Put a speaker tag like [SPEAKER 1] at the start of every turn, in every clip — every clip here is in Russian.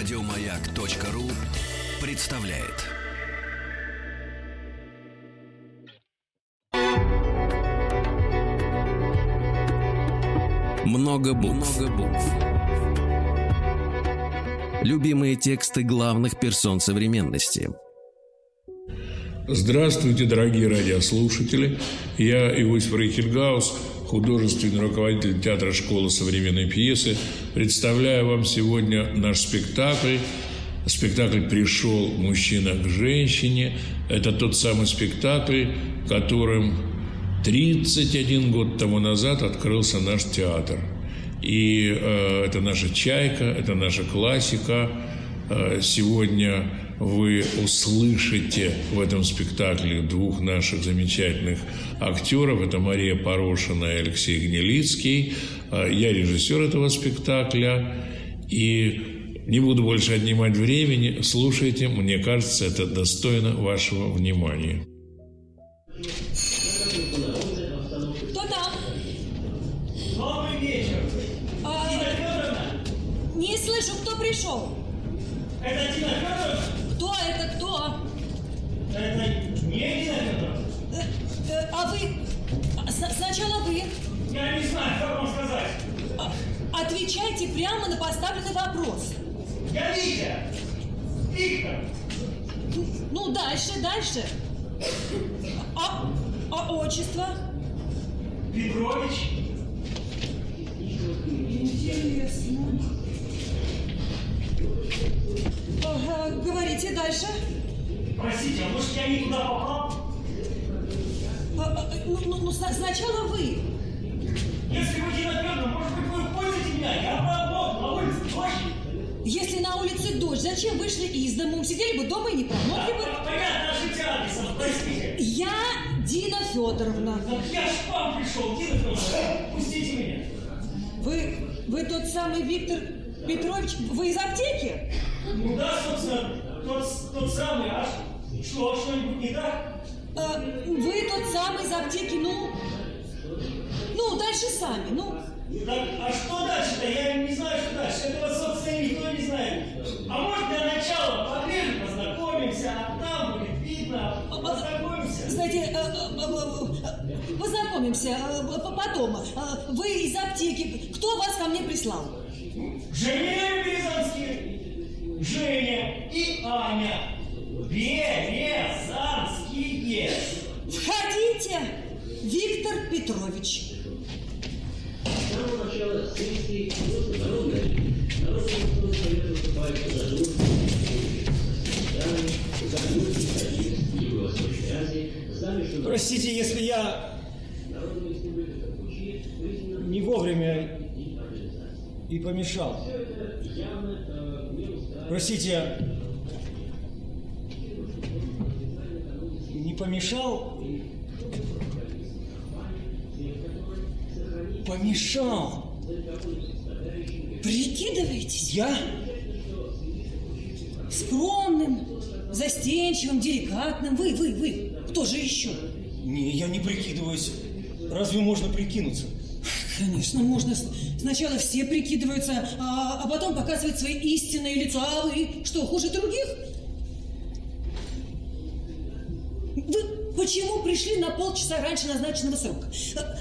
[SPEAKER 1] Радиомаяк.ру представляет. Много букв. Много букв. Любимые тексты главных персон современности.
[SPEAKER 2] Здравствуйте, дорогие радиослушатели. Я Иосиф Рейхельгаус, художественный руководитель театра школы современной пьесы. Представляю вам сегодня наш спектакль. Спектакль «Пришел мужчина к женщине». Это тот самый спектакль, которым 31 год тому назад открылся наш театр. И э, это наша чайка, это наша классика. Э, сегодня вы услышите в этом спектакле двух наших замечательных актеров. Это Мария Порошина и Алексей Гнилицкий. Э, я режиссер этого спектакля. И не буду больше отнимать времени. Слушайте, мне кажется, это достойно вашего внимания.
[SPEAKER 3] Кто там?
[SPEAKER 4] Добрый вечер.
[SPEAKER 3] А, не слышу, кто пришел.
[SPEAKER 4] Это Дина Федоровна?
[SPEAKER 3] Это,
[SPEAKER 4] не?
[SPEAKER 3] Э, э, а вы... сначала вы.
[SPEAKER 4] Я не знаю, как вам сказать.
[SPEAKER 3] Отвечайте прямо на поставленный вопрос.
[SPEAKER 4] Я Витя. Виктор.
[SPEAKER 3] Ну, дальше, дальше. А, а отчество?
[SPEAKER 4] Петрович.
[SPEAKER 3] Интересно. Ага, говорите дальше.
[SPEAKER 4] Простите, а может я не туда попал?
[SPEAKER 3] А, а, ну, ну, ну, сна- сначала вы.
[SPEAKER 4] Если вы Дина Федоровна, может быть, вы пользуете меня? Я поработал, на улице дождь.
[SPEAKER 3] Если на улице дождь, зачем вышли из дома? Сидели бы дома и не промокли бы.
[SPEAKER 4] Понятно, ошибся адресом, простите.
[SPEAKER 3] Я Дина Федоровна.
[SPEAKER 4] Так я ж к вам пришел, Дина Федоровна. Пустите меня.
[SPEAKER 3] Вы, вы тот самый Виктор Петрович, вы из аптеки?
[SPEAKER 4] Ну да, собственно, тот, тот самый, а что, что-нибудь не так?
[SPEAKER 3] А, вы тот самый из аптеки, ну... Ну, дальше сами, ну...
[SPEAKER 4] Так, а что дальше-то? Я не знаю, что дальше. Этого, собственно, никто не знает. А может, для начала поближе познакомимся, а там будет видно. Познакомимся.
[SPEAKER 3] Знаете, а, а, познакомимся а, п- потом. Вы из аптеки. Кто вас ко мне прислал?
[SPEAKER 4] Женя Березанские, Женя и Аня. Березанские.
[SPEAKER 3] Входите, Виктор Петрович.
[SPEAKER 5] С самого начала сессии Народная Народный совет выступает за дружбу за мир в Юго-Восточной Азии, знали, что
[SPEAKER 6] Простите, если я не вовремя и помешал.
[SPEAKER 5] явно не устраивает
[SPEAKER 6] Простите, помешал? Помешал.
[SPEAKER 3] Прикидываетесь
[SPEAKER 6] Я?
[SPEAKER 3] скромным, застенчивым, деликатным. Вы, вы, вы. Кто же еще?
[SPEAKER 6] Не, я не прикидываюсь. Разве можно прикинуться?
[SPEAKER 3] Конечно, можно. Сначала все прикидываются, а, а потом показывать свои истинные лица. А вы что, хуже других? Вы почему пришли на полчаса раньше назначенного срока?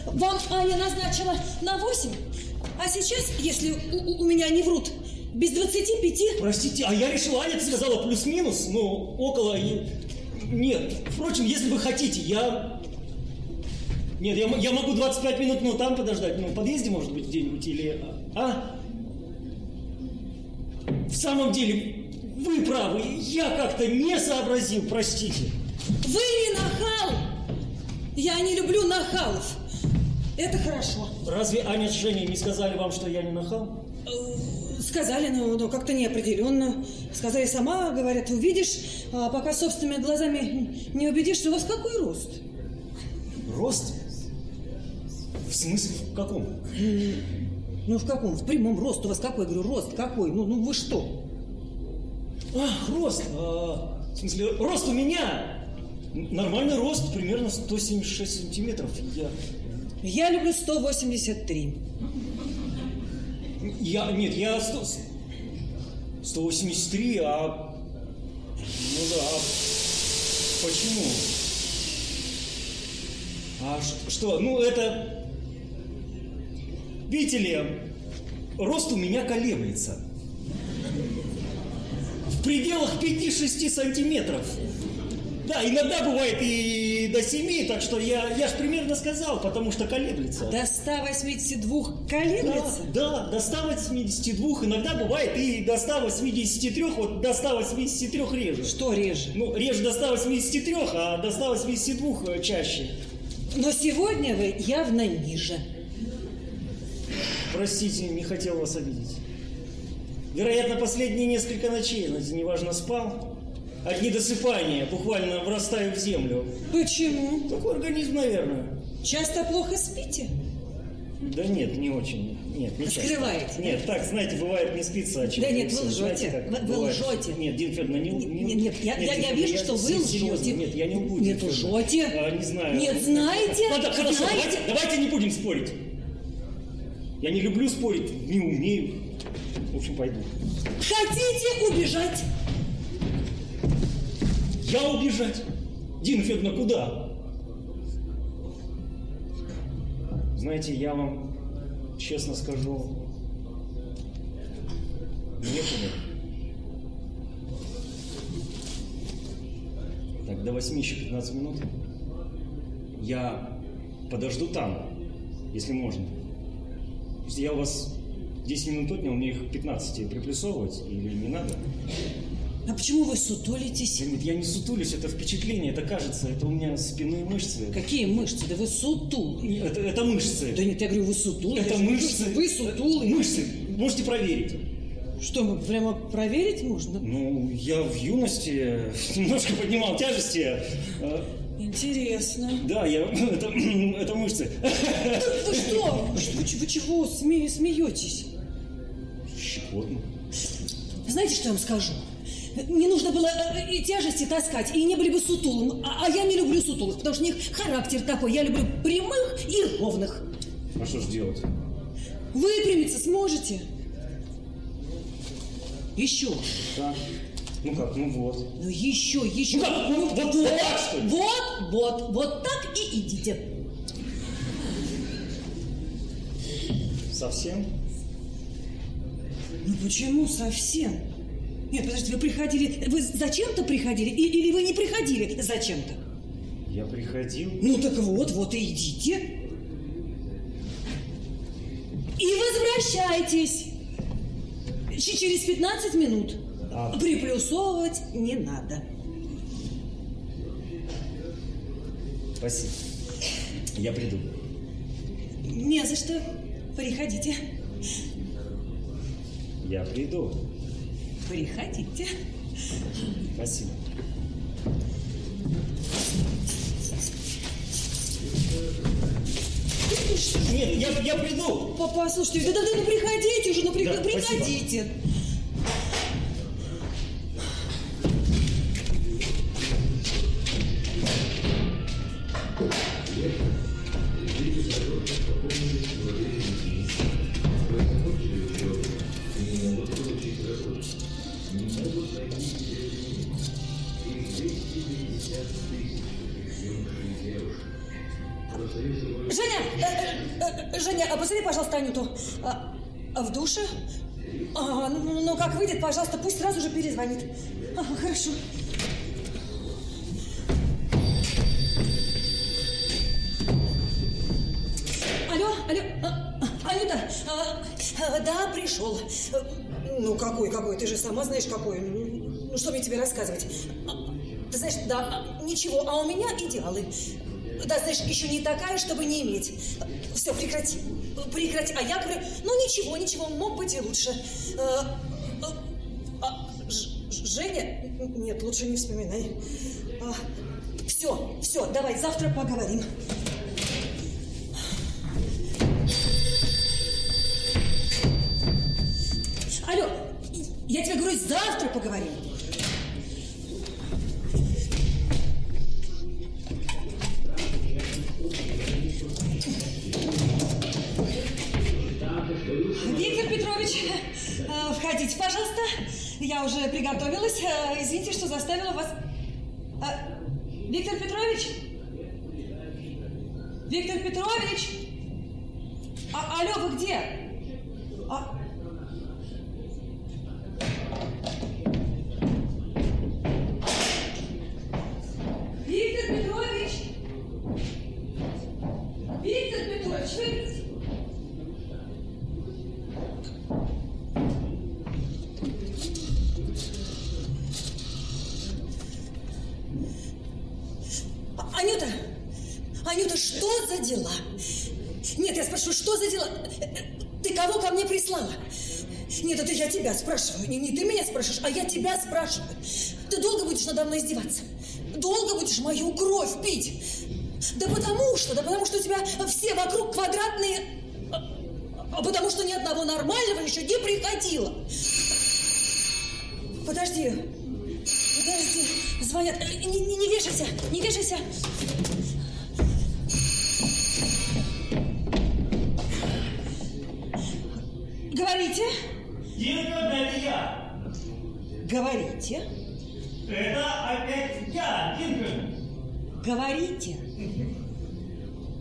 [SPEAKER 3] Вам Аня назначила на 8, а сейчас, если у, у- меня не врут, без 25...
[SPEAKER 6] Простите, а я решил, Аня сказала плюс-минус, ну, около. Нет, впрочем, если вы хотите, я... Нет, я, я могу 25 минут, ну, там подождать, ну, в подъезде, может быть, где-нибудь, или... А? В самом деле, вы правы, я как-то не сообразил, простите.
[SPEAKER 3] Вы не нахал! Я не люблю нахалов. Это хорошо.
[SPEAKER 6] Разве Аня с Женей не сказали вам, что я не нахал?
[SPEAKER 3] Э, Сказали, но, но как-то неопределенно. Сказали сама, говорят, увидишь, а пока собственными глазами не убедишься, у вас какой рост?
[SPEAKER 6] Рост? В смысле, в каком?
[SPEAKER 3] Ну, в каком? В прямом рост у вас какой? Говорю, рост какой? Ну, ну вы что?
[SPEAKER 6] Ах, рост. а, в смысле, рост у меня. Нормальный рост, примерно 176 сантиметров. Я,
[SPEAKER 3] Я люблю 183.
[SPEAKER 6] я нет, я 100, 183, а... Ну да, а почему? А что? Ну это... Видите ли, рост у меня колеблется. В пределах 5-6 сантиметров. Да, иногда бывает и до 7, так что я, я же примерно сказал, потому что колеблется.
[SPEAKER 3] До 182 колеблется?
[SPEAKER 6] Да, да, до 182, иногда бывает и до 183, вот до 183 реже.
[SPEAKER 3] Что реже?
[SPEAKER 6] Ну, реже до 183, а до 182 чаще.
[SPEAKER 3] Но сегодня вы явно ниже.
[SPEAKER 6] Простите, не хотел вас обидеть. Вероятно, последние несколько ночей, неважно, спал. От недосыпания буквально врастаю в землю.
[SPEAKER 3] Почему?
[SPEAKER 6] Такой организм, наверное.
[SPEAKER 3] Часто плохо спите?
[SPEAKER 6] Да нет, не очень. Нет, не часто.
[SPEAKER 3] Скрываете,
[SPEAKER 6] Нет, так, знаете, бывает не спится, а
[SPEAKER 3] Да нет, вы лжете. Вы- вы лжете.
[SPEAKER 6] Нет, Дина Федоровна, не, не
[SPEAKER 3] Нет, нет, я, я, я
[SPEAKER 6] Дина
[SPEAKER 3] вижу, что вы
[SPEAKER 6] я
[SPEAKER 3] лжете.
[SPEAKER 6] Нет, я не лгу.
[SPEAKER 3] Нет, лжете.
[SPEAKER 6] А, не знаю.
[SPEAKER 3] Нет, знаете?
[SPEAKER 6] Ладно, хорошо,
[SPEAKER 3] Знаете?
[SPEAKER 6] давайте, давайте не будем спорить. Я не люблю спорить, не умею. В общем, пойду.
[SPEAKER 3] Хотите убежать?
[SPEAKER 6] Я убежать? Дина Федоровна, куда? Знаете, я вам честно скажу, некуда. Так, до 8 еще 15 минут. Я подожду там, если можно. Я у вас 10 минут отнял, мне их 15 приплюсовывать или не надо?
[SPEAKER 3] А почему вы сутулитесь?
[SPEAKER 6] Нет, я не сутулюсь, это впечатление, это кажется, это у меня спинные мышцы.
[SPEAKER 3] Какие мышцы? Да вы сутулы.
[SPEAKER 6] Это, это мышцы.
[SPEAKER 3] Да нет, я говорю, вы сутулы.
[SPEAKER 6] это мышцы.
[SPEAKER 3] Вы сутулы.
[SPEAKER 6] Мышцы. Можете проверить.
[SPEAKER 3] Что, мы прямо проверить можно?
[SPEAKER 6] Ну, я в юности немножко поднимал тяжести.
[SPEAKER 3] Интересно.
[SPEAKER 6] Да, я... Это, это мышцы.
[SPEAKER 3] Вы что? Вы, вы чего сме- смеетесь?
[SPEAKER 6] Щекотно.
[SPEAKER 3] Знаете, что я вам скажу? Не нужно было э, и тяжести таскать, и не были бы сутулым. А, а я не люблю сутулых, потому что у них характер такой. Я люблю прямых и ровных.
[SPEAKER 6] А что ж делать?
[SPEAKER 3] Выпрямиться сможете? Еще.
[SPEAKER 6] Так. Ну как, ну вот.
[SPEAKER 3] Ну еще, еще.
[SPEAKER 6] Ну как, вот- вот- вот так, что ли?
[SPEAKER 3] Вот, вот, вот так и идите.
[SPEAKER 6] Совсем?
[SPEAKER 3] Ну почему совсем? Нет, подождите, вы приходили... Вы зачем-то приходили? И- или вы не приходили зачем-то?
[SPEAKER 6] Я приходил.
[SPEAKER 3] Ну так вот, вот и идите. И возвращайтесь. Через 15 минут.
[SPEAKER 6] А-
[SPEAKER 3] Приплюсовывать не надо.
[SPEAKER 6] Спасибо. Я приду.
[SPEAKER 3] Не за что. Приходите.
[SPEAKER 6] Я приду.
[SPEAKER 3] Приходите.
[SPEAKER 6] Спасибо. Нет, я, я приду.
[SPEAKER 3] По- Послушайте, да, да, да, ну приходите уже, ну при-
[SPEAKER 6] Да, спасибо.
[SPEAKER 3] Женя, э, э, э, Женя, а позови, пожалуйста, Анюту. А, а в душе? А, ну, ну, как выйдет, пожалуйста, пусть сразу же перезвонит. Ага, хорошо. Алло, алло, а, а, Анюта, а, а, да, пришел. Ну, какой, какой, ты же сама знаешь, какой. Ну, что мне тебе рассказывать? А, Ты знаешь, да, а, ничего, а у меня идеалы. Да, знаешь, еще не такая, чтобы не иметь. Все, прекрати. Прекрати. А я говорю, ну ничего, ничего, мог быть и лучше. Э, а, Ж- Женя? Нет, лучше не вспоминай. все, все, давай, завтра поговорим. Алло, я тебе говорю, завтра поговорим. Входите, пожалуйста. Я уже приготовилась. Э, Извините, что заставила вас... Э, Виктор Петрович? Виктор Петрович? А, алло, вы где? А- спрашиваю. Не, не ты меня спрашиваешь, а я тебя спрашиваю. Ты долго будешь надо мной издеваться? Долго будешь мою кровь пить? Да потому что, да потому что у тебя все вокруг квадратные... А, а потому что ни одного нормального еще не приходило. Подожди. Подожди. Звонят. Не, не, не вешайся. Не вешайся. Говорите.
[SPEAKER 4] Я.
[SPEAKER 3] Говорите.
[SPEAKER 4] Это опять я, Динка.
[SPEAKER 3] Говорите.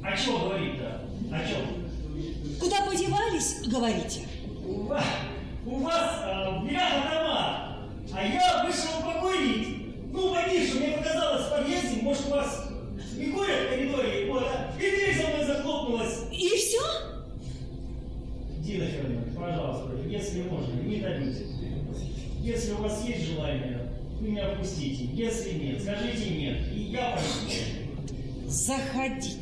[SPEAKER 4] О чем говорить-то? О чем?
[SPEAKER 3] Куда подевались, говорите.
[SPEAKER 4] У вас, у вас э, в дверях автомат, а я вышел покурить. Ну, пониже, мне показалось в подъезде, может, у вас и курят в коридоре, вот, а? и дверь за мной захлопнулась.
[SPEAKER 3] И все?
[SPEAKER 4] Дина Федоровна, пожалуйста, если можно, не давите. Если у вас есть желание, вы меня впустите. Если нет, скажите нет, и я пойду.
[SPEAKER 3] Заходите.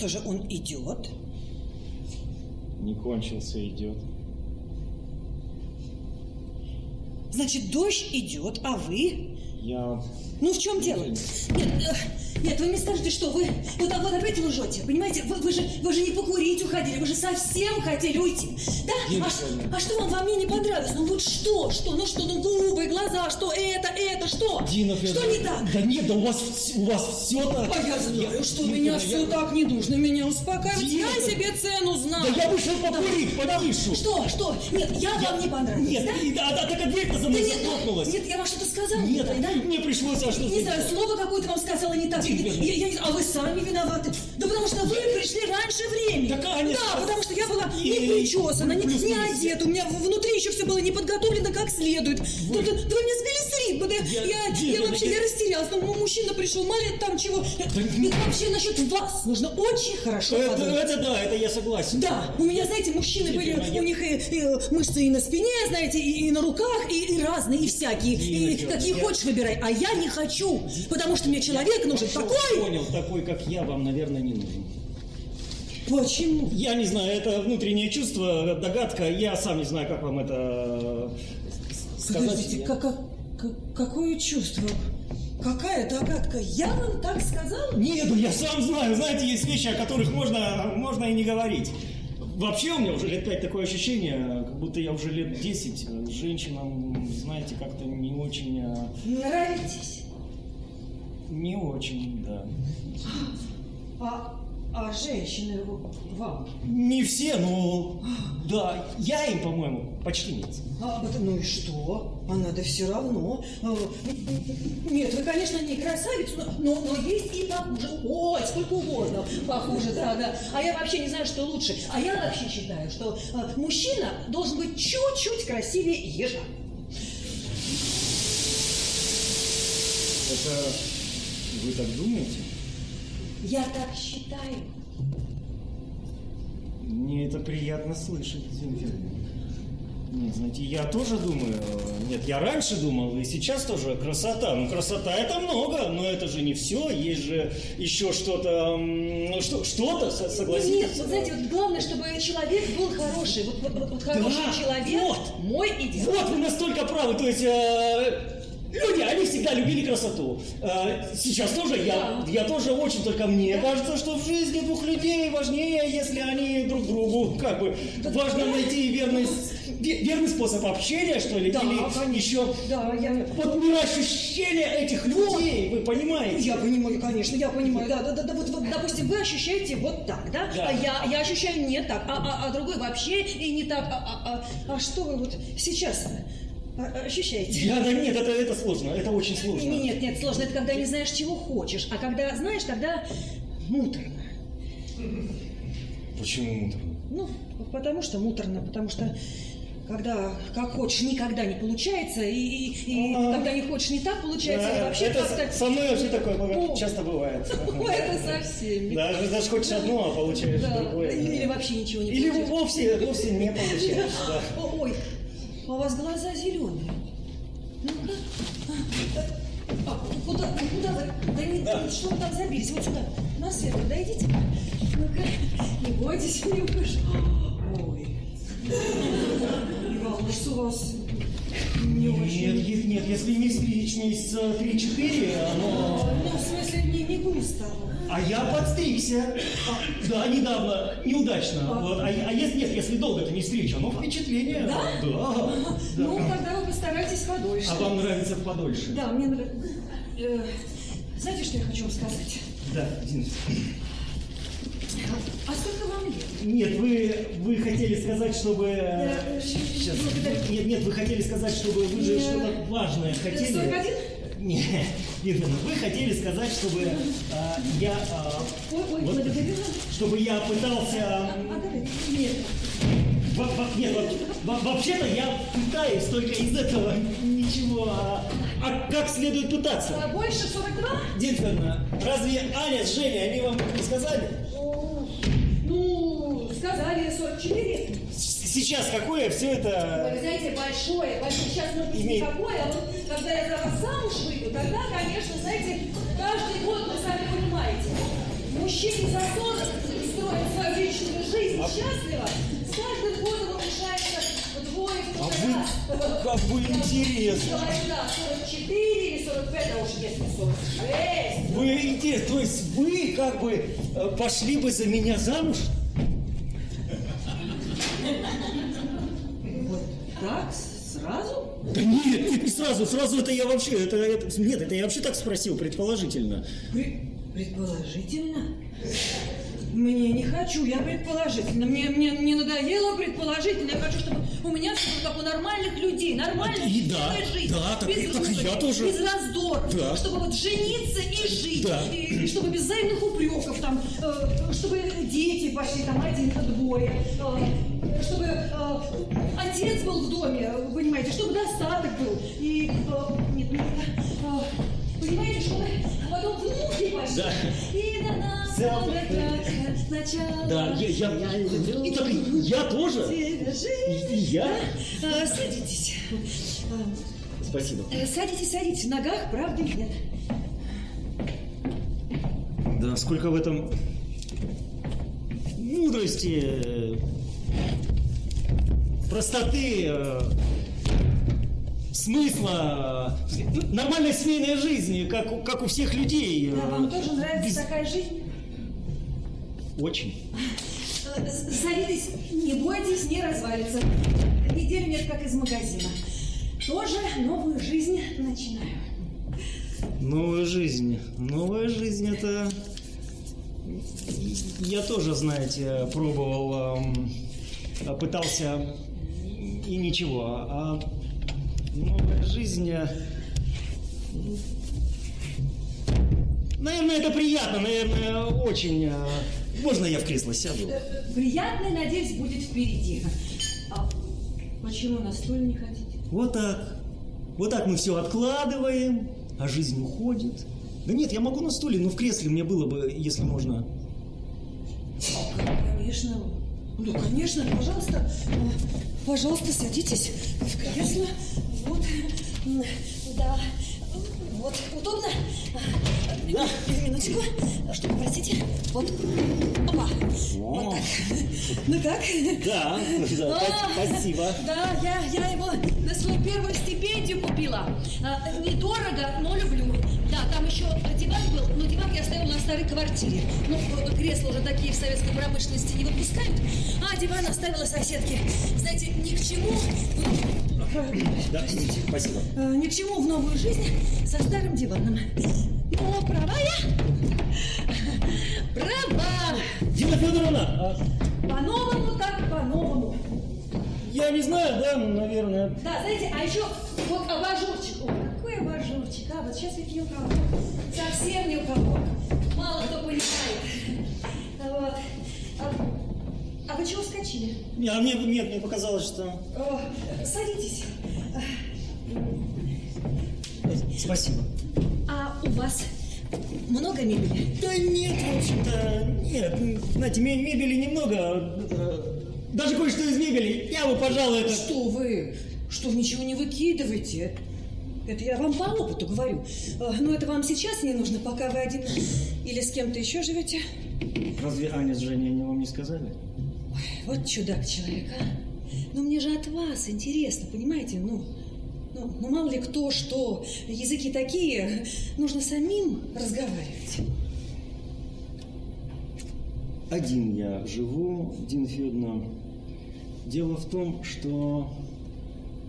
[SPEAKER 3] Что же, он идет?
[SPEAKER 6] Не кончился, идет.
[SPEAKER 3] Значит, дождь идет, а вы?
[SPEAKER 6] Я...
[SPEAKER 3] Ну, в чем дело? Нет, э, нет, вы мне скажете, что вы вот, вот опять лжете, понимаете? Вы, вы, же, вы же не покурить уходили, вы же совсем хотели уйти. Да? А, а что вам во мне не понравилось? Ну вот что? Что? Ну что? Ну губы, глаза, что? Это, это, что?
[SPEAKER 6] Дина
[SPEAKER 3] Что
[SPEAKER 6] Федоровна,
[SPEAKER 3] не так?
[SPEAKER 6] Да нет, да у вас, у вас все так.
[SPEAKER 3] А я знаю, что
[SPEAKER 6] Дина
[SPEAKER 3] меня все
[SPEAKER 6] я-
[SPEAKER 3] так не нужно меня успокаивать.
[SPEAKER 6] Дина
[SPEAKER 3] Я себе цену знаю.
[SPEAKER 6] Да я вышел покурить,
[SPEAKER 3] Да.
[SPEAKER 6] понишу.
[SPEAKER 3] Что? Что? Нет, я, вам не понравилась,
[SPEAKER 6] Нет,
[SPEAKER 3] да?
[SPEAKER 6] и- да, да, так а дверь-то за
[SPEAKER 3] Да
[SPEAKER 6] мной
[SPEAKER 3] нет,
[SPEAKER 6] захлопнулась.
[SPEAKER 3] нет, я вам что-то сказала?
[SPEAKER 6] Нет,
[SPEAKER 3] да?
[SPEAKER 6] мне пришлось, что
[SPEAKER 3] Не знаю, слово какое-то вам сказала не так.
[SPEAKER 6] Дина
[SPEAKER 3] Я- я знаю, а вы сами виноваты. Да потому что вы пришли раньше времени.
[SPEAKER 6] Да, конечно.
[SPEAKER 3] Да, потому что я была не причесана, не, не одета. У меня внутри еще все было не подготовлено как следует. Да, да- да вы меня сбили с ритма. Да,
[SPEAKER 6] Я-
[SPEAKER 3] я, я вообще
[SPEAKER 6] я-
[SPEAKER 3] я растерялась. Ну, мужчина пришел, мало там чего. Нет, вообще насчет вас нужно очень хорошо
[SPEAKER 6] Это,
[SPEAKER 3] подумать.
[SPEAKER 6] это да, это я согласен.
[SPEAKER 3] Да, у меня, знаете, мужчины были,
[SPEAKER 6] я-
[SPEAKER 3] у них и, и мышцы и на спине, знаете, и, и на руках, и, и разные, и всякие.
[SPEAKER 6] Дина
[SPEAKER 3] и какие
[SPEAKER 6] я-
[SPEAKER 3] хочешь выбирай. А я не хочу, потому что мне человек нужен
[SPEAKER 6] Хорошо,
[SPEAKER 3] такой.
[SPEAKER 6] Понял, такой, как я, вам, наверное, не нужен.
[SPEAKER 3] Почему?
[SPEAKER 6] Я не знаю, это внутреннее чувство, догадка. Я сам не знаю, как вам это э, сказать.
[SPEAKER 3] Подождите, как, как, как- какое чувство? Какая догадка? Я вам так сказала?
[SPEAKER 6] Нет, ну я сам знаю. Знаете, есть вещи, о которых можно, можно и не говорить. Вообще у меня уже лет пять такое ощущение, как будто я уже лет 10 э, женщинам, знаете, как-то не очень... э,
[SPEAKER 3] Нравитесь.
[SPEAKER 6] Не очень, да.
[SPEAKER 3] А, а женщины вам?
[SPEAKER 6] Не все, но да, я им, по-моему, почти нет.
[SPEAKER 3] А, ну и что? А надо все равно. А, Нет, вы, конечно, не красавица, но, но, но есть и похуже. Ой, сколько угодно похуже, да, да. А я вообще не знаю, что лучше. А я вообще считаю, что а, мужчина должен быть чуть-чуть красивее ежа.
[SPEAKER 6] Это вы так думаете?
[SPEAKER 3] Я так считаю.
[SPEAKER 6] Мне это приятно слышать, Зинаида. Нет, знаете, я тоже думаю, нет, я раньше думал, и сейчас тоже красота. Ну, красота это много, но это же не все, есть же еще что-то, что, что-то, со- согласитесь.
[SPEAKER 3] Нет, вот знаете, вот главное, чтобы человек был хороший. Вот, вот- вот- вот хороший
[SPEAKER 6] Да,
[SPEAKER 3] человек
[SPEAKER 6] вот.
[SPEAKER 3] мой идеал.
[SPEAKER 6] Вот вы настолько правы, то есть э, люди, они всегда любили красоту. Э, сейчас тоже я, я тоже очень, только мне кажется, что в жизни двух людей важнее, если они друг другу, как бы, важно найти верный, верный способ общения, что ли,
[SPEAKER 3] Да,
[SPEAKER 6] или
[SPEAKER 3] конечно.
[SPEAKER 6] еще
[SPEAKER 3] Да, я...
[SPEAKER 6] вот мироощущение этих людей, вы понимаете?
[SPEAKER 3] Я понимаю, конечно, я понимаю, да, да, да, да, вот, вот, допустим, вы ощущаете вот так, да,
[SPEAKER 6] Да.
[SPEAKER 3] а я, я ощущаю не так, а, а, а другой вообще и не так, а, а, а, а что вы вот сейчас ощущаете?
[SPEAKER 6] Я, да нет, это, это сложно, это очень сложно.
[SPEAKER 3] Нет, нет, сложно, это когда не знаешь, чего хочешь, а когда знаешь, тогда муторно.
[SPEAKER 6] Почему?
[SPEAKER 3] Ну, потому что муторно, потому что когда как хочешь, никогда не получается, и, и- и
[SPEAKER 6] Ага.
[SPEAKER 3] когда не хочешь, не так получается,
[SPEAKER 6] Да,
[SPEAKER 3] вообще
[SPEAKER 6] это
[SPEAKER 3] как-то...
[SPEAKER 6] со мной вообще такое
[SPEAKER 3] О.
[SPEAKER 6] часто бывает.
[SPEAKER 3] Это со всеми.
[SPEAKER 6] Даже, даже хочешь одно, а получаешь
[SPEAKER 3] Да,
[SPEAKER 6] другое.
[SPEAKER 3] или, или вообще ничего не
[SPEAKER 6] Или
[SPEAKER 3] получается.
[SPEAKER 6] вовсе, вовсе не получаешь, да.
[SPEAKER 3] Ой, а у вас глаза зеленые. Ну-ка. А, куда, куда вы? Да не,
[SPEAKER 6] Да.
[SPEAKER 3] что вы там забились? Вот сюда, на свет, подойдите. Ну-ка, не бойтесь, не укажу. Ой. Иван, что у вас не очень...
[SPEAKER 6] Нет, нет, нет, если не стричь месяца 3-4, оно...
[SPEAKER 3] Ну, в смысле, не, не густо.
[SPEAKER 6] А я подстригся. А, да, недавно, неудачно. Вот. А, а если нет, если долго это не стричь, оно впечатление.
[SPEAKER 3] Да?
[SPEAKER 6] Да.
[SPEAKER 3] Ну,
[SPEAKER 6] да.
[SPEAKER 3] тогда вы постарайтесь подольше.
[SPEAKER 6] А вам нравится подольше?
[SPEAKER 3] Да, мне нравится. Э, знаете, что я хочу вам сказать?
[SPEAKER 6] Да, Диночка.
[SPEAKER 3] А сколько вам лет?
[SPEAKER 6] Нет, вы, вы хотели сказать, чтобы...
[SPEAKER 3] э,
[SPEAKER 6] Сейчас.
[SPEAKER 3] благодарю.
[SPEAKER 6] Нет, нет, вы хотели сказать, чтобы вы же
[SPEAKER 3] Нет.
[SPEAKER 6] что-то важное хотели.
[SPEAKER 3] 41?
[SPEAKER 6] Нет, нет, вы хотели сказать, чтобы а, я... а,
[SPEAKER 3] Ой, ой,
[SPEAKER 6] вот, чтобы я пытался...
[SPEAKER 3] А давайте. Нет.
[SPEAKER 6] во- во- нет, во- вообще-то я пытаюсь только из этого ничего. А, а как следует пытаться?
[SPEAKER 3] А больше 42?
[SPEAKER 6] Динферна, разве Аня с Женей, они вам не сказали?
[SPEAKER 3] О, Ну, сказали 44.
[SPEAKER 6] Сейчас какое все это...
[SPEAKER 3] Вы знаете, большое, большое. Сейчас, может быть,
[SPEAKER 6] Имеет-
[SPEAKER 3] никакое, а вот когда я за вас замуж выйду, тогда, конечно, знаете, каждый год, вы сами понимаете, мужчине за 40 строит свою личную жизнь
[SPEAKER 6] А-
[SPEAKER 3] счастливо, с каждым годом уменьшается вдвое, в
[SPEAKER 6] А вы,
[SPEAKER 3] раз.
[SPEAKER 6] как бы интересно.
[SPEAKER 3] Говорю, да, 44 или 45, а уж если 46.
[SPEAKER 6] Вы интересно, то есть вы как бы э, пошли бы за меня замуж?
[SPEAKER 3] Вот так, сразу?
[SPEAKER 6] Да нет, нет, не сразу, сразу это я вообще, это, это- нет, это я вообще так спросил, предположительно.
[SPEAKER 3] Предположительно? Мне не хочу, я предположительно. Мне, мне, мне надоело предположительно. Я хочу, чтобы у меня все было как у нормальных людей. Нормальная
[SPEAKER 6] И да,
[SPEAKER 3] счастливая жизнь.
[SPEAKER 6] да, так-
[SPEAKER 3] без ругани,
[SPEAKER 6] я тоже.
[SPEAKER 3] Без раздора.
[SPEAKER 6] Да.
[SPEAKER 3] Чтобы вот жениться и жить.
[SPEAKER 6] Да.
[SPEAKER 3] И, чтобы без взаимных упреков. Там, э, чтобы дети пошли там один-то двое. э, чтобы э, отец был в доме, вы понимаете, чтобы достаток был. И, э, нет, нет, э, понимаете, чтобы потом внуки пошли.
[SPEAKER 6] Да.
[SPEAKER 3] И сначала.
[SPEAKER 6] Да, я, я, и так я тоже. И- я.
[SPEAKER 3] А, садитесь.
[SPEAKER 6] Спасибо.
[SPEAKER 3] А, Садитесь, садитесь. В ногах правды нет.
[SPEAKER 6] Да, сколько в этом мудрости, э, простоты, э, смысла, э, нормальной семейной жизни, как, у- как у всех людей. э,
[SPEAKER 3] Да, вам тоже нравится
[SPEAKER 6] без-
[SPEAKER 3] такая жизнь?
[SPEAKER 6] Очень.
[SPEAKER 3] Э, Садитесь, не бойтесь, не развалится. Неделю нет, как из магазина. Тоже новую жизнь начинаю.
[SPEAKER 6] Новая жизнь. Новая жизнь это... Я тоже, знаете, пробовал, пытался и ничего. А новая жизнь... э, Наверное, это приятно, наверное, очень. Можно я в кресло сяду?
[SPEAKER 3] Приятный, надеюсь, будет впереди. А почему на стул не хотите?
[SPEAKER 6] Вот так. Вот так мы все откладываем, а жизнь уходит. Да нет, я могу на стуле, но в кресле мне было бы, если можно.
[SPEAKER 3] Конечно. Ну, конечно, пожалуйста. Пожалуйста, садитесь в кресло. Вот. Да. Вот. Удобно? Да. Минуточку. Что, простите? Вот. Опа. Вот так. Ну как?
[SPEAKER 6] Да, да,
[SPEAKER 3] А,
[SPEAKER 6] спасибо.
[SPEAKER 3] Да, я, я его на свою первую стипендию купила. А, недорого, но люблю. Да, там еще диван был, но диван я оставила на старой квартире. Ну, кресла уже такие в советской промышленности не выпускают. А диван оставила соседке. Знаете, ни к чему...
[SPEAKER 6] Да, спасибо.
[SPEAKER 3] э, Ни к чему в новую жизнь со старым диваном. Но права я? Права!
[SPEAKER 6] Дина Федоровна, а,
[SPEAKER 3] По-новому так по-новому.
[SPEAKER 6] я не знаю, да, наверное.
[SPEAKER 3] Да, знаете, а еще вот абажурчик. Ой, какой абажурчик, а? Вот сейчас ведь ни у кого. Совсем ни у кого. Мало кто понимает. Вот. Вы чего вскочили?
[SPEAKER 6] А мне, нет, мне показалось, что...
[SPEAKER 3] О, садитесь.
[SPEAKER 6] Спасибо.
[SPEAKER 3] А у вас много мебели?
[SPEAKER 6] Да нет, в общем-то, нет. Знаете, ме- мебели немного. э, Даже кое-что из мебели. Я бы, пожалуй, это...
[SPEAKER 3] Что вы? Что вы ничего не выкидываете? Это я вам по опыту говорю. А, Но это вам сейчас не нужно, пока вы один или с кем-то еще живете.
[SPEAKER 6] Разве Аня с Женей они вам не сказали?
[SPEAKER 3] Ой, вот чудак человек, а. Ну, мне же от вас интересно, понимаете? Ну, ну, ну, мало ли кто что. Языки такие, нужно самим разговаривать.
[SPEAKER 6] Один я живу, Дина Федоровна. Дело в том, что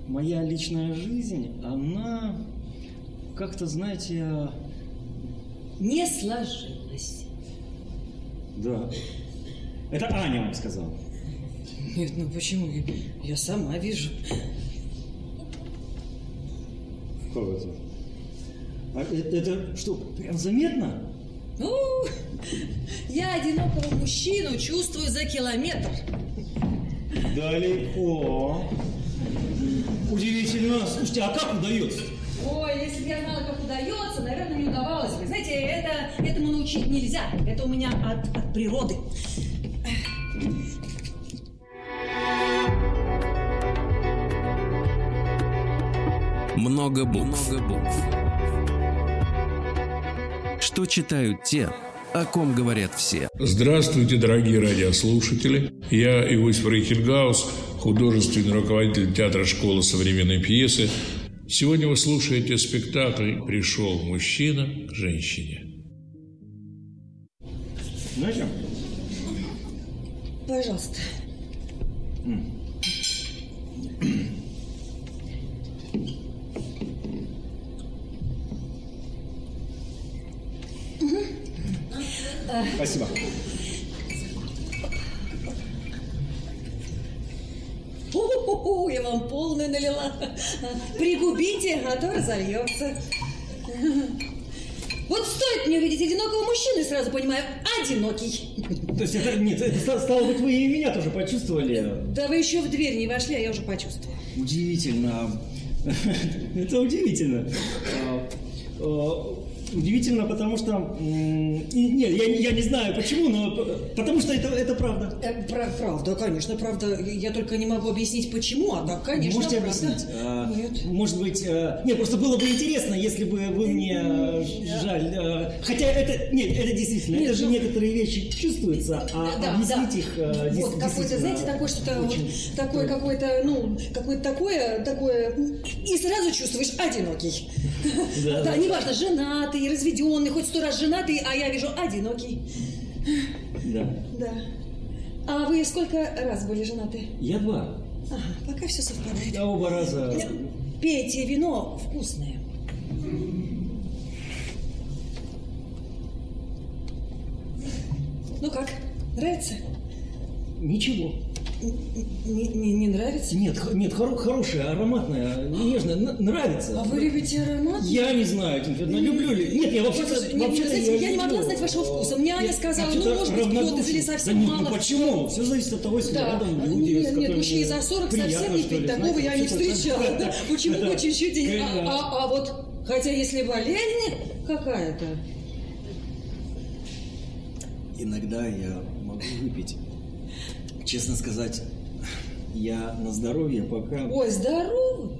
[SPEAKER 6] моя личная жизнь, она как-то, знаете,
[SPEAKER 3] Не сложилось.
[SPEAKER 6] да. Это Аня вам сказала.
[SPEAKER 3] Нет, ну почему? Я сама вижу.
[SPEAKER 6] Как это? А это, это что, прям заметно?
[SPEAKER 3] Ну, я одинокого мужчину чувствую за километр.
[SPEAKER 6] Далеко. Удивительно. Слушайте, а как удается?
[SPEAKER 3] Ой, если бы я знала, как удается, наверное, не удавалось бы. Знаете, это, этому научить нельзя. Это у меня от, от природы.
[SPEAKER 1] Много букв. Много букв. Что читают те, о ком говорят все.
[SPEAKER 2] Здравствуйте, дорогие радиослушатели. Я Иосиф Рейхельгаус, художественный руководитель театра школы современной пьесы. Сегодня вы слушаете спектакль «Пришел мужчина к женщине».
[SPEAKER 6] Знаете?
[SPEAKER 3] Пожалуйста.
[SPEAKER 6] Спасибо.
[SPEAKER 3] Ху-ху-ху, я вам полную налила. Пригубите, а то разольется. Вот стоит мне увидеть одинокого мужчину, и сразу понимаю, одинокий.
[SPEAKER 6] То есть это, нет, это ста- стало быть, вы и меня тоже почувствовали.
[SPEAKER 3] Да вы еще в дверь не вошли, а я уже почувствовала.
[SPEAKER 6] Удивительно. Это удивительно. Удивительно, потому что... и- Нет, я, не- я не знаю почему, но потому что это, это правда.
[SPEAKER 3] Э, пра- правда, конечно, правда. Я только не могу объяснить, почему, а так, конечно,
[SPEAKER 6] Можете
[SPEAKER 3] правда.
[SPEAKER 6] объяснить? А,
[SPEAKER 3] Нет.
[SPEAKER 6] Может быть... а, Нет, просто было бы интересно, если бы вы мне... Жаль. а, Хотя это... Нет, это действительно...
[SPEAKER 3] Нет,
[SPEAKER 6] это же
[SPEAKER 3] ну-
[SPEAKER 6] некоторые вещи чувствуются, а
[SPEAKER 3] Да,
[SPEAKER 6] объяснить
[SPEAKER 3] да.
[SPEAKER 6] их... а,
[SPEAKER 3] Вот,
[SPEAKER 6] действительно
[SPEAKER 3] знаете, такое что-то, вот, такое какое-то, ну, какое-то такое, такое, и сразу чувствуешь одинокий.
[SPEAKER 6] Да,
[SPEAKER 3] Да,
[SPEAKER 6] да.
[SPEAKER 3] неважно, женатый, разведенный, хоть сто раз женатый, а я вижу одинокий.
[SPEAKER 6] Да.
[SPEAKER 3] Да. А вы сколько раз были женаты?
[SPEAKER 6] Я два.
[SPEAKER 3] Ага, пока все совпадает.
[SPEAKER 6] Я оба раза...
[SPEAKER 3] Пейте вино вкусное. Ну как, нравится?
[SPEAKER 6] Ничего.
[SPEAKER 3] Не, не, не нравится?
[SPEAKER 6] Нет, нет, хоро- хорошее, ароматное, нежное, н- нравится.
[SPEAKER 3] А вы любите аромат?
[SPEAKER 6] Я не знаю, Тим Федоровна, люблю ли. Нет, я вообще-то...
[SPEAKER 3] Нет,
[SPEAKER 6] вообще-то
[SPEAKER 3] знаете, я не
[SPEAKER 6] люблю.
[SPEAKER 3] могла знать вашего вкуса. Мне Аня
[SPEAKER 6] Я
[SPEAKER 3] сказала, ну, может быть, пьет или совсем
[SPEAKER 6] да нет,
[SPEAKER 3] мало.
[SPEAKER 6] Ну почему? Все зависит от того, если
[SPEAKER 3] Да,
[SPEAKER 6] рядом люди,
[SPEAKER 3] нет,
[SPEAKER 6] с
[SPEAKER 3] нет, мужчине за 40
[SPEAKER 6] приятно,
[SPEAKER 3] совсем не пить, такого я не встречала.
[SPEAKER 6] это-
[SPEAKER 3] да. Почему
[SPEAKER 6] это-
[SPEAKER 3] по чуть-чуть? А,
[SPEAKER 6] конечно.
[SPEAKER 3] а- а вот, хотя если болезнь какая-то,
[SPEAKER 6] Иногда я могу выпить Честно сказать, я на здоровье пока...
[SPEAKER 3] Ой, здоровый.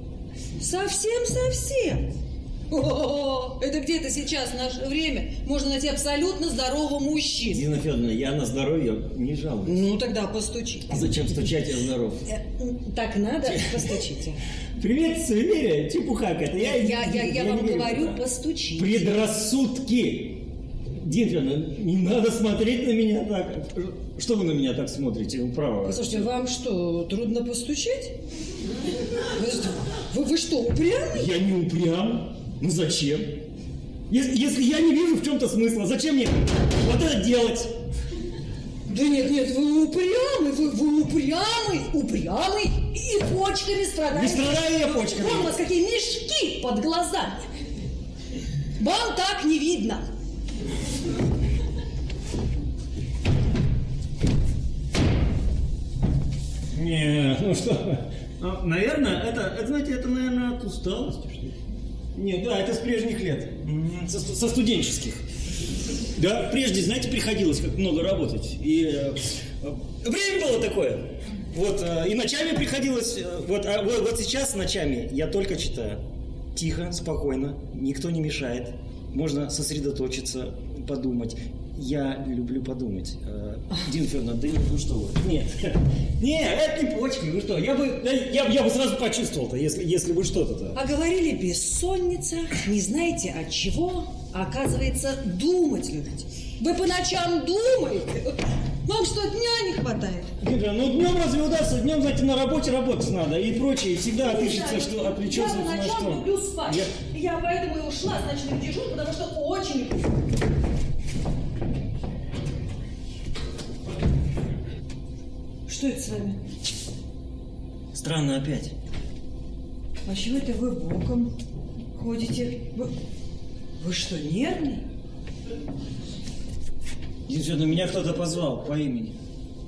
[SPEAKER 3] Совсем-совсем. О, это где-то сейчас, в наше время, можно найти абсолютно здорового мужчину.
[SPEAKER 6] Дина Федоровна, я на здоровье не жалуюсь.
[SPEAKER 3] Ну, тогда постучи.
[SPEAKER 6] Зачем стучать, я здоров?
[SPEAKER 3] Э, Так надо, постучите.
[SPEAKER 6] Привет, Суеверия, чепуха это. Я,
[SPEAKER 3] Я, я, я
[SPEAKER 6] не
[SPEAKER 3] вам говорю, постучите.
[SPEAKER 6] Предрассудки! Дина Федоровна, не надо смотреть на меня так. Что вы на меня так смотрите? Вы правы.
[SPEAKER 3] Послушайте, вам что, трудно постучать? Вы, что, вы, что, упрямый?
[SPEAKER 6] Я не упрям. Ну зачем? Если, если я не вижу в чем-то смысла, зачем мне вот это делать?
[SPEAKER 3] Да нет, нет, вы упрямый, вы, вы упрямый, упрямый и почками страдаете.
[SPEAKER 6] Не страдаю я почками.
[SPEAKER 3] Вон у вас какие мешки под глазами. Вам так не видно.
[SPEAKER 6] Не, ну что. А, Наверное, это, это, знаете, это, наверное, от усталости, что ли? Нет, да, это с прежних лет. Со, со студенческих. Да, прежде, знаете, приходилось как много работать. И э, время было такое. Вот, э, и ночами приходилось. э, вот, а вот, вот сейчас ночами я только читаю. Тихо, спокойно, никто не мешает. Можно сосредоточиться, подумать. Я люблю подумать. Да нет, ну что вы. Нет, нет, это не почки, вы что? Я бы, я, я бы сразу почувствовал-то, если, если бы что-то-то.
[SPEAKER 3] А говорили бессонница, не знаете от чего, оказывается думать любите. Вы по ночам думаете? Вам что, дня не хватает?
[SPEAKER 6] Дина, ну днем разве удастся? Днем, знаете, на работе работать надо и прочее. Всегда отыщется, что отвлечется
[SPEAKER 3] Я по ночам люблю спать.
[SPEAKER 6] Я-
[SPEAKER 3] Я... поэтому и ушла с ночным дежурством, потому что очень. Что это с вами?
[SPEAKER 6] Странно опять.
[SPEAKER 3] А чего это вы боком ходите? Вы, вы что, нервный?
[SPEAKER 6] Федоровна, меня кто-то позвал по имени.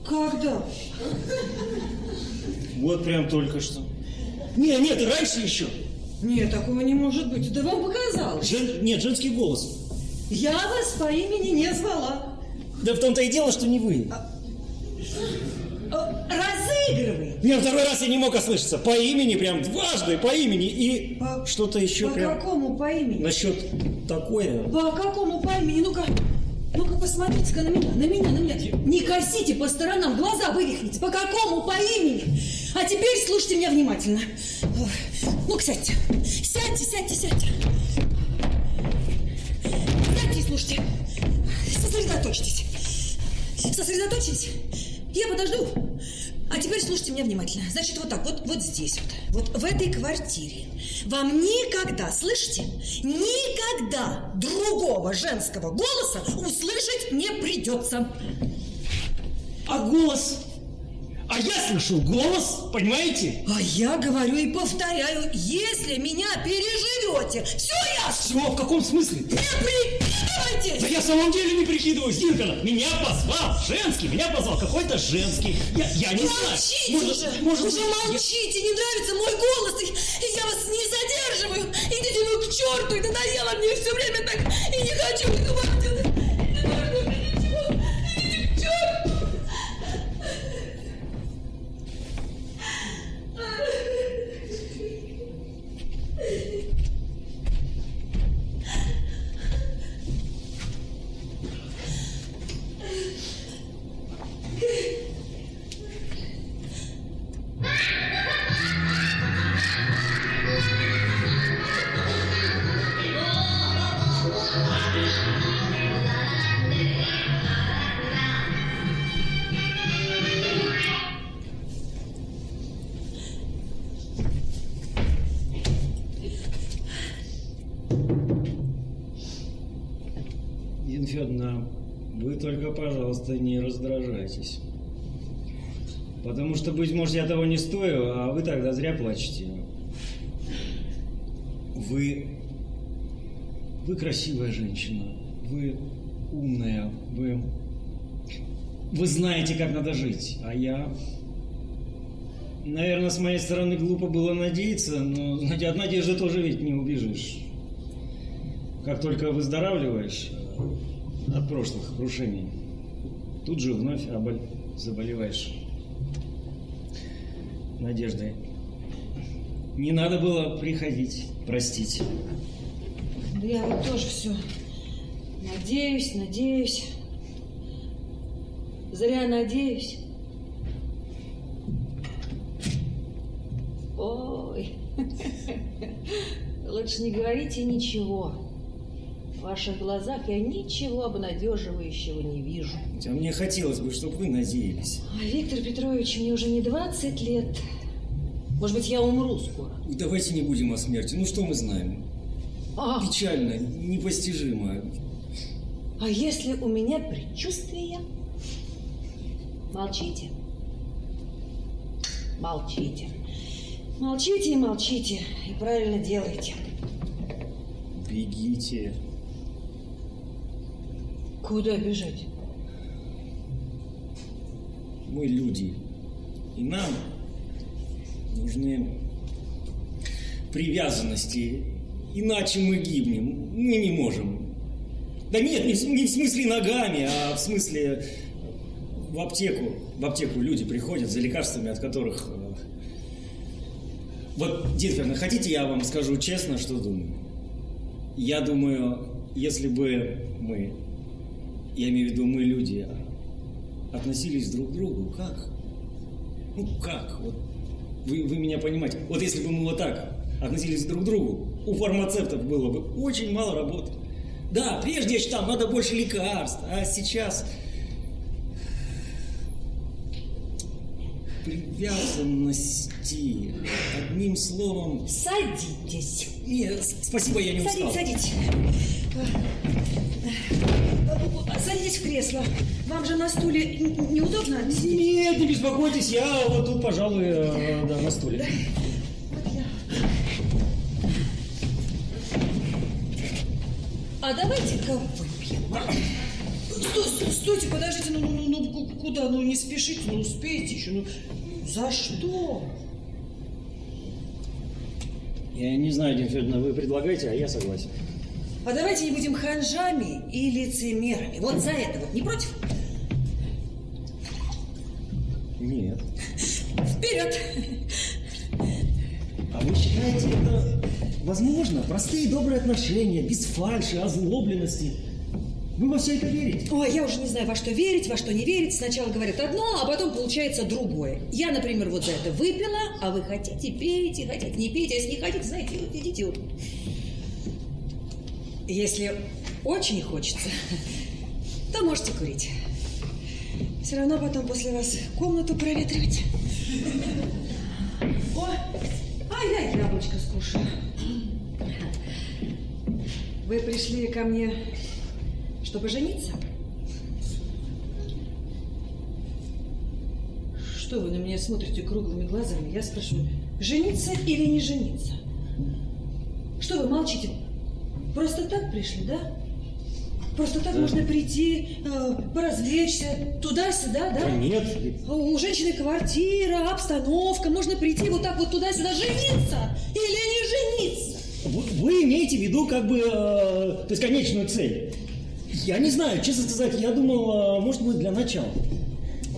[SPEAKER 3] Когда?
[SPEAKER 6] Вот прям только что. Не, нет, раньше еще.
[SPEAKER 3] Нет, такого не может быть. Да вам показалось.
[SPEAKER 6] Жен- Нет, женский голос.
[SPEAKER 3] Я вас по имени не звала.
[SPEAKER 6] Да в том-то и дело, что не вы.
[SPEAKER 3] Э, Разыгрывай.
[SPEAKER 6] Меня второй раз я не мог ослышаться. По имени, прям дважды по имени. И
[SPEAKER 3] По-
[SPEAKER 6] что-то еще
[SPEAKER 3] По
[SPEAKER 6] прям
[SPEAKER 3] какому по имени?
[SPEAKER 6] насчет такое.
[SPEAKER 3] По какому по имени? Ну-ка, ну-ка посмотрите-ка на меня, на меня, на меня. Не косите по сторонам, глаза вывихните. По какому по имени? А теперь слушайте меня внимательно. Ну-ка, сядьте. Сядьте, сядьте, сядьте. Сядьте и слушайте. Сосредоточьтесь. Сосредоточились? Я подожду. А теперь слушайте меня внимательно. Значит, вот так, вот, вот здесь вот, вот в этой квартире вам никогда, слышите, никогда другого женского голоса услышать не придется.
[SPEAKER 6] А голос? А я слышу голос, понимаете?
[SPEAKER 3] А я говорю и повторяю, если меня переживете, все ясно,
[SPEAKER 6] Все, в каком смысле?
[SPEAKER 3] не прикидывайтесь!
[SPEAKER 6] Да я в самом деле не прикидываюсь, Динкана. Меня позвал женский, меня позвал какой-то женский. Я, я не
[SPEAKER 3] Молчите
[SPEAKER 6] знаю.
[SPEAKER 3] уже!
[SPEAKER 6] может
[SPEAKER 3] уже
[SPEAKER 6] я-
[SPEAKER 3] молчите! Не нравится мой голос! И, и я вас не задерживаю! Идите вы к черту! И надоело мне все время так! И не хочу говорить!
[SPEAKER 6] Потому что, быть может, я того не стою, а вы тогда зря плачете. Вы... Вы красивая женщина. Вы умная. Вы... Вы знаете, как надо жить. А я... Наверное, с моей стороны глупо было надеяться, но, знаете, от надежды тоже ведь не убежишь. Как только выздоравливаешь э, от прошлых крушений, тут же вновь заболеваешь. Надежды. Не надо было приходить, простить.
[SPEAKER 3] Да я вот тоже все надеюсь, надеюсь. Зря надеюсь. Ой, лучше не говорите ничего. В ваших глазах я ничего обнадеживающего не вижу.
[SPEAKER 6] А мне хотелось бы, чтобы вы надеялись.
[SPEAKER 3] А Виктор Петрович, мне уже не 20 лет. Может быть, я умру скоро.
[SPEAKER 6] Давайте не будем о смерти. Ну что мы знаем?
[SPEAKER 3] А,
[SPEAKER 6] Печально, непостижимо.
[SPEAKER 3] а если у меня предчувствие? Молчите. Молчите. Молчите и молчите. И правильно делаете.
[SPEAKER 6] Бегите.
[SPEAKER 3] Куда бежать?
[SPEAKER 6] Мы люди. И нам нужны привязанности. Иначе мы гибнем. Мы не можем. Да нет, не в, смысле ногами, а в смысле в аптеку. В аптеку люди приходят за лекарствами, от которых... э, Вот, Дин Ферна, хотите, я вам скажу честно, что думаю? Я думаю, если бы мы, я имею в виду мы люди, относились друг к другу, как? Ну как? Вот вы, вы меня понимаете. Вот если бы мы вот так относились друг к другу, у фармацевтов было бы очень мало работы. Да, прежде я считал, надо больше лекарств, а сейчас привязанности. Одним словом,
[SPEAKER 3] Садитесь.
[SPEAKER 6] нет, спасибо, я не устал.
[SPEAKER 3] Садитесь, садитесь. Садитесь в кресло. Вам же на стуле неудобно сидеть?
[SPEAKER 6] Нет, не беспокойтесь, я вот тут, пожалуй, э, да, на стуле.
[SPEAKER 3] А давайте-ка выпьем. а? Сто- сто- Стойте, подождите, ну, ну, куда? Ну не спешите, ну успейте еще. Ну за что?
[SPEAKER 6] Я не знаю, Дина Федоровна, вы предлагаете, а я согласен.
[SPEAKER 3] А давайте не будем ханжами и лицемерами. Вот за это вот не против?
[SPEAKER 6] Нет.
[SPEAKER 3] Вперед!
[SPEAKER 6] А вы считаете это возможно? Простые добрые отношения, без фальши, озлобленности. Вы во все это верите?
[SPEAKER 3] Ой, я уже не знаю, во что верить, во что не верить. Сначала говорят одно, а потом получается другое. Я, например, вот за это выпила, а вы хотите, пейте, хотите, не пейте. А если не хотите, знаете, вот идите вот. Если очень хочется, то можете курить. Все равно потом после вас комнату проветривать. О, а я яблочко скушаю. Вы пришли ко мне, чтобы жениться? Что вы на меня смотрите круглыми глазами? Я спрашиваю, жениться или не жениться? Что вы молчите? Просто так пришли, да? Просто так можно прийти, э, поразвлечься, туда-сюда, да?
[SPEAKER 6] Да нет.
[SPEAKER 3] У женщины квартира, обстановка, можно прийти вот так вот туда-сюда, жениться или не жениться.
[SPEAKER 6] Вы, вы имеете в виду как бы, э, то есть конечную цель. Я не знаю, честно сказать, я думал, э, может мы для начала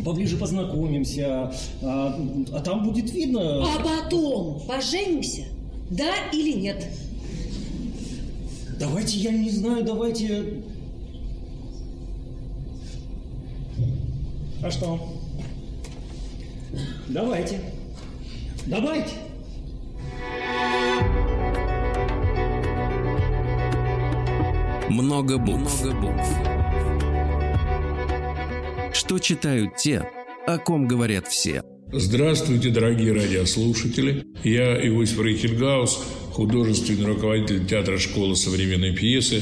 [SPEAKER 6] поближе познакомимся, а, а там будет видно.
[SPEAKER 3] А потом поженимся, да или нет?
[SPEAKER 6] Давайте, я не знаю, давайте... А что? Давайте. Давайте.
[SPEAKER 1] Много букв. Много букв. Что читают те, о ком говорят все.
[SPEAKER 2] Здравствуйте, дорогие радиослушатели. Я Иосиф Рейхельгаус, художественный руководитель театра школы современной пьесы.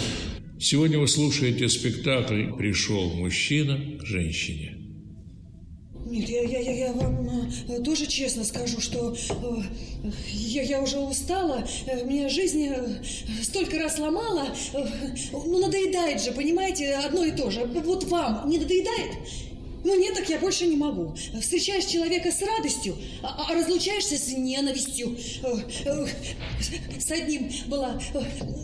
[SPEAKER 2] Сегодня вы слушаете спектакль «Пришел мужчина к женщине».
[SPEAKER 3] Нет, я, я, я, я вам э, тоже честно скажу, что э, я, я уже устала, э, меня жизнь столько раз ломала, ну надоедает же, понимаете, одно и то же. Вот вам не надоедает? Ну нет, так я больше не могу. Встречаешь человека с радостью, а, а разлучаешься с ненавистью. С одним была,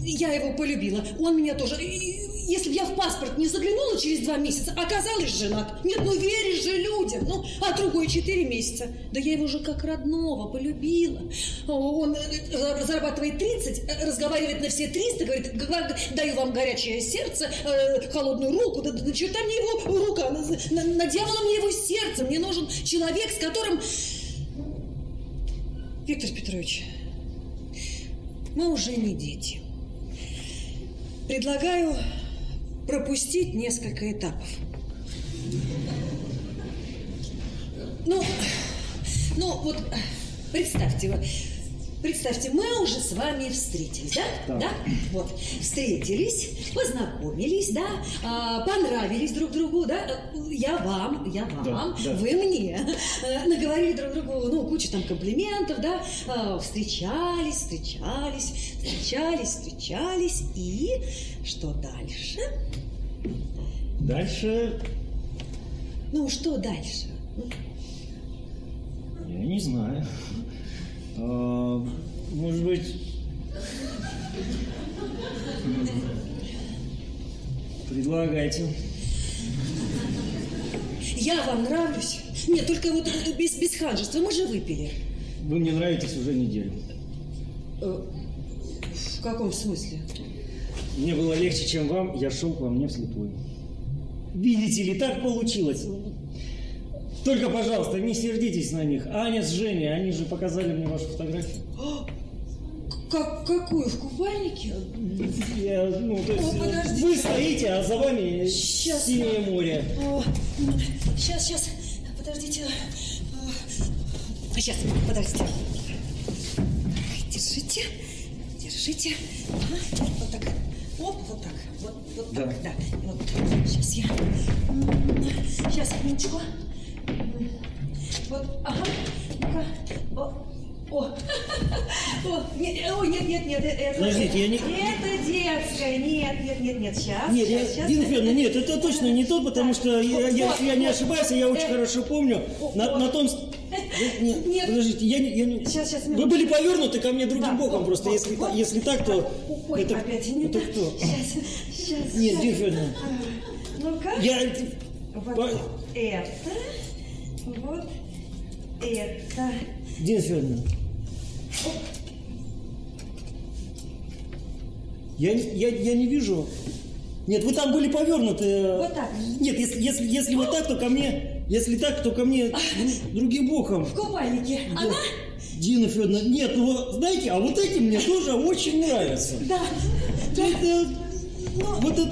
[SPEAKER 3] я его полюбила, он меня тоже. И если бы я в паспорт не заглянула через два месяца, оказалась женат. Нет, ну веришь же людям. Ну, а другой четыре месяца. Да я его уже как родного полюбила. Он э, зарабатывает 30, э, разговаривает на все 300, говорит, даю вам горячее сердце, э, холодную руку. Да, да черта мне его рука, на, на, на дьявола мне его сердце. Мне нужен человек, с которым... Виктор Петрович, мы уже не дети. Предлагаю пропустить несколько этапов. Ну, ну вот представьте, представьте, мы уже с вами встретились, да?
[SPEAKER 6] Да.
[SPEAKER 3] да? Вот, встретились, познакомились, да, а, понравились друг другу, да? Я вам, я вам,
[SPEAKER 6] Да, да.
[SPEAKER 3] вы мне. Э, Наговорили друг другу, ну, кучу там комплиментов, да? А, Встречались, встречались, встречались, встречались. И что дальше?
[SPEAKER 6] Дальше
[SPEAKER 3] Ну, что дальше?
[SPEAKER 6] я не знаю. Может быть... Предлагайте.
[SPEAKER 3] Я вам нравлюсь? Нет, только вот без, без ханжества. Мы же выпили.
[SPEAKER 6] Вы мне нравитесь уже неделю.
[SPEAKER 3] Э, В каком смысле?
[SPEAKER 6] Мне было легче, чем вам, я шел к вам не вслепую. Видите ли, так получилось. Только, пожалуйста, не сердитесь на них. Аня с Женей, они же показали мне вашу фотографию.
[SPEAKER 3] Как, какую? В купальнике?
[SPEAKER 6] Я, ну, то есть,
[SPEAKER 3] О, подождите.
[SPEAKER 6] вы стоите, а за вами
[SPEAKER 3] Щас
[SPEAKER 6] синее море.
[SPEAKER 3] сейчас, сейчас. Подождите. Сейчас, подождите. Держите. Держите. Ага, Вот так. Оп, вот так. Вот, вот
[SPEAKER 6] Да.
[SPEAKER 3] так, да. И Вот. Сейчас я. Сейчас, минуточку. Вот, ага. Ну-ка. О. О, нет, нет, нет, нет, это...
[SPEAKER 6] Подождите, я не-
[SPEAKER 3] Это детская, нет, нет, нет, нет, сейчас.
[SPEAKER 6] Нет, я,
[SPEAKER 3] сейчас, сейчас.
[SPEAKER 6] Дина Федоровна, нет, это точно не тот, потому что я, я- я не ошибаюсь, я очень
[SPEAKER 3] Э,
[SPEAKER 6] хорошо помню, на, на том... Нет,
[SPEAKER 3] Нет.
[SPEAKER 6] подождите, я не... я не-
[SPEAKER 3] Сейчас, сейчас,
[SPEAKER 6] Вы были повернуты ко мне другим
[SPEAKER 3] Да,
[SPEAKER 6] боком, просто если, если так, то...
[SPEAKER 3] Ой,
[SPEAKER 6] это,
[SPEAKER 3] опять не
[SPEAKER 6] это кто?
[SPEAKER 3] Сейчас, сейчас.
[SPEAKER 6] Нет,
[SPEAKER 3] сейчас.
[SPEAKER 6] Дина Федоровна,
[SPEAKER 3] Ну-ка.
[SPEAKER 6] я...
[SPEAKER 3] Вот это. Вот это.
[SPEAKER 6] Дина Федоровна, я, я, я не вижу... Нет, вы там были повернуты.
[SPEAKER 3] Вот так.
[SPEAKER 6] Нет, если, если, если вот так, то ко мне... Если так, то ко мне дру- другим боком.
[SPEAKER 3] В купальнике. Она?
[SPEAKER 6] Дина Федоровна, нет, ну вы знаете, а вот эти мне тоже очень нравятся.
[SPEAKER 3] Да. Да.
[SPEAKER 6] Это, вот это,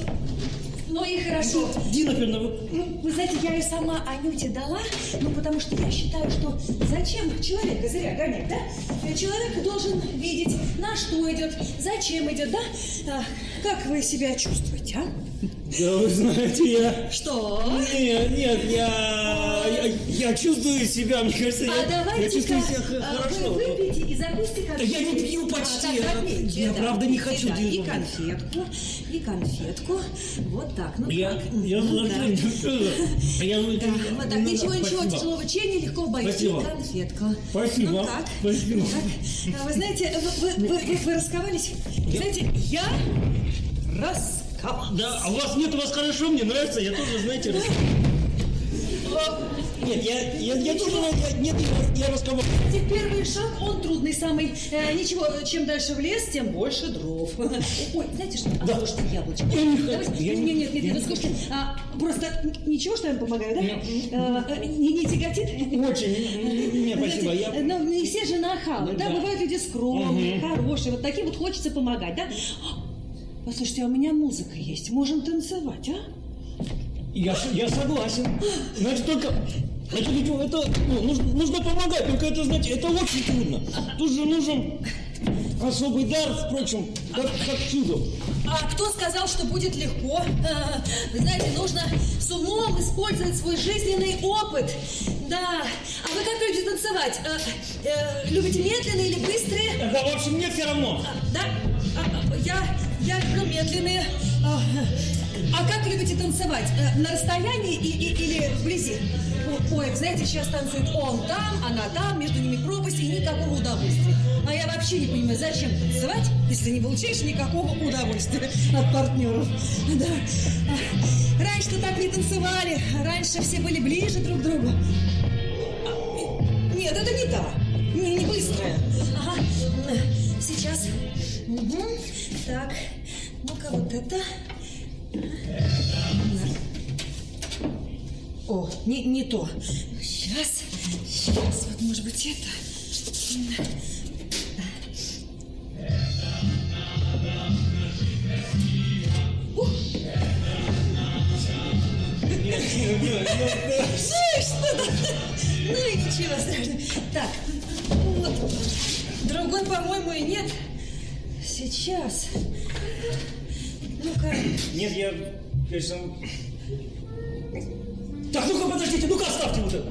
[SPEAKER 3] Ну и хорошо.
[SPEAKER 6] Дина Федоровна, вот,
[SPEAKER 3] Ну, вы знаете, я ее сама Анюте дала, ну, потому что я считаю, что зачем человека зря гонять, да? Э, Человек должен видеть, на что идет, зачем идет, да? А, как вы себя чувствуете, а?
[SPEAKER 6] да вы знаете, я...
[SPEAKER 3] Что?
[SPEAKER 6] Нет, нет, я, я, я чувствую себя, мне кажется, я,
[SPEAKER 3] А
[SPEAKER 6] я
[SPEAKER 3] давайте-ка
[SPEAKER 6] чувствую себя х-
[SPEAKER 3] а,
[SPEAKER 6] хорошо.
[SPEAKER 3] вы выпейте и закусите
[SPEAKER 6] Да
[SPEAKER 3] конфетку.
[SPEAKER 6] я не пью почти,
[SPEAKER 3] А,
[SPEAKER 6] я-
[SPEAKER 3] так, попейте,
[SPEAKER 6] я
[SPEAKER 3] да,
[SPEAKER 6] правда не хочу,
[SPEAKER 3] да, И конфетку, и конфетку. Вот так, ну
[SPEAKER 6] Я,
[SPEAKER 3] как?
[SPEAKER 6] я,
[SPEAKER 3] Ну,
[SPEAKER 6] я,
[SPEAKER 3] да.
[SPEAKER 6] я,
[SPEAKER 3] Да, вот так,
[SPEAKER 6] ну,
[SPEAKER 3] ничего, ничего, тяжелого чаяния, легко
[SPEAKER 6] Спасибо.
[SPEAKER 3] конфетку.
[SPEAKER 6] Спасибо.
[SPEAKER 3] Ну как?
[SPEAKER 6] Спасибо.
[SPEAKER 3] Ну как? А Вы знаете, вы, вы, вы, вы- вы расковались? Знаете, я расковалась.
[SPEAKER 6] Да, а у вас нет, у вас хорошо, мне нравится, я тоже, знаете, рас- Нет, я, я, я тоже, я, нет, я, я разговор.
[SPEAKER 3] Первый шаг, он трудный самый. Э, ничего, чем дальше в лес, тем больше дров. Ой, знаете что,
[SPEAKER 6] Да.
[SPEAKER 3] отложите яблочко.
[SPEAKER 6] Я не хочу. Я
[SPEAKER 3] Нет,
[SPEAKER 6] не-
[SPEAKER 3] нет, нет, нет,
[SPEAKER 6] не
[SPEAKER 3] слушайте, а, просто ничего, что я вам помогаю, да? Э, Не, не тяготит?
[SPEAKER 6] Очень, не, спасибо, я...
[SPEAKER 3] Ну, не все же нахалы,
[SPEAKER 6] Ну,
[SPEAKER 3] да,
[SPEAKER 6] да.
[SPEAKER 3] бывают люди скромные, хорошие, вот таким вот хочется помогать, да? Послушайте, а у меня музыка есть, можем танцевать, а?
[SPEAKER 6] Я, я согласен. Значит, только... Это, ведь, это ну, нужно, нужно помогать, только это, знаете, это очень трудно. Тут же нужен особый дар, впрочем, как, как чудо.
[SPEAKER 3] А кто сказал, что будет легко? Вы знаете, нужно с умом использовать свой жизненный опыт. Да. А вы как любите танцевать? Э, э, любите медленные или быстрые?
[SPEAKER 6] Да, в общем, мне все равно.
[SPEAKER 3] А, Да? А, а, Я, я люблю медленные. А, как любите танцевать? Э, На расстоянии и, и- или вблизи? Ой, знаете, сейчас танцует он там, она там, между ними пропасть и никакого удовольствия. А я вообще не понимаю, зачем танцевать, если не получаешь никакого удовольствия от партнеров. Да. Раньше-то так не танцевали, раньше все были ближе друг к другу. Нет, это не та, не, не быстрая. Ага, сейчас. Мгм. Так, ну-ка вот это. О, не, не то. Сейчас, сейчас, вот может быть это. Ну и ничего страшного. Так, вот. Другой, по-моему, и нет. Сейчас. Ну-ка.
[SPEAKER 6] Нет, я, конечно... Так, ну-ка, подождите, ну-ка оставьте вот это.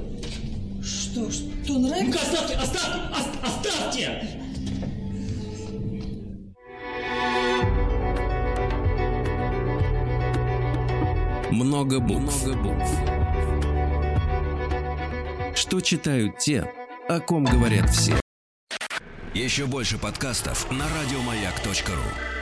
[SPEAKER 3] Что, что нравится?
[SPEAKER 6] Ну-ка оставьте, оставьте, ос- оставьте!
[SPEAKER 1] Много букв. Много букв. Что читают те, о ком говорят все.
[SPEAKER 7] Еще больше подкастов на радиомаяк.ру.